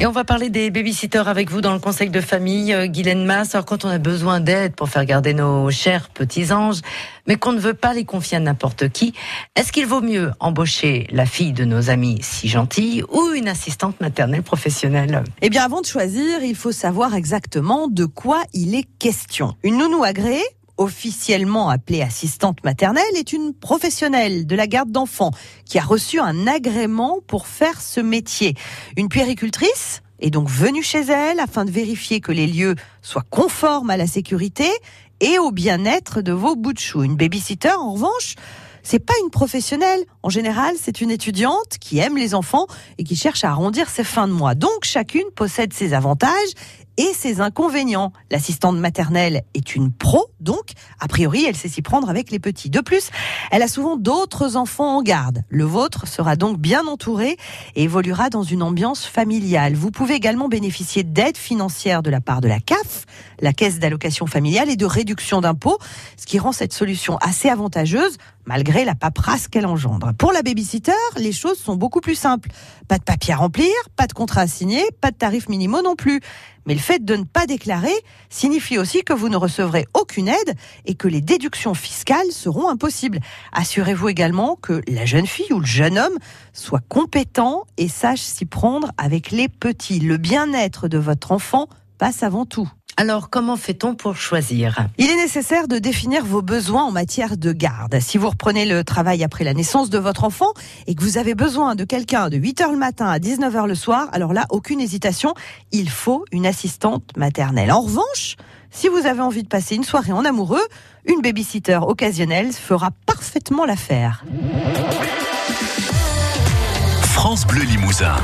Et on va parler des babysitters avec vous dans le conseil de famille, euh, Guylaine Masse. Alors quand on a besoin d'aide pour faire garder nos chers petits anges, mais qu'on ne veut pas les confier à n'importe qui, est-ce qu'il vaut mieux embaucher la fille de nos amis si gentille ou une assistante maternelle professionnelle? Eh bien, avant de choisir, il faut savoir exactement de quoi il est question. Une nounou agréée officiellement appelée assistante maternelle, est une professionnelle de la garde d'enfants qui a reçu un agrément pour faire ce métier. Une puéricultrice est donc venue chez elle afin de vérifier que les lieux soient conformes à la sécurité et au bien-être de vos bouts de chou. Une babysitter, en revanche, c'est pas une professionnelle. En général, c'est une étudiante qui aime les enfants et qui cherche à arrondir ses fins de mois. Donc, chacune possède ses avantages et ses inconvénients. L'assistante maternelle est une pro, donc, a priori, elle sait s'y prendre avec les petits. De plus, elle a souvent d'autres enfants en garde. Le vôtre sera donc bien entouré et évoluera dans une ambiance familiale. Vous pouvez également bénéficier d'aides financières de la part de la CAF, la Caisse d'allocation familiale, et de réduction d'impôts, ce qui rend cette solution assez avantageuse malgré la paperasse qu'elle engendre. Pour la babysitter, les choses sont beaucoup plus simples. Pas de papier à remplir, pas de contrat à signer, pas de tarifs minimaux non plus. Mais le fait de ne pas déclarer signifie aussi que vous ne recevrez aucune aide et que les déductions fiscales seront impossibles. Assurez-vous également que la jeune fille ou le jeune homme soit compétent et sache s'y prendre avec les petits. Le bien-être de votre enfant passe avant tout. Alors, comment fait-on pour choisir? Il est nécessaire de définir vos besoins en matière de garde. Si vous reprenez le travail après la naissance de votre enfant et que vous avez besoin de quelqu'un de 8h le matin à 19h le soir, alors là, aucune hésitation, il faut une assistante maternelle. En revanche, si vous avez envie de passer une soirée en amoureux, une babysitter occasionnelle fera parfaitement l'affaire. France Bleu Limousin.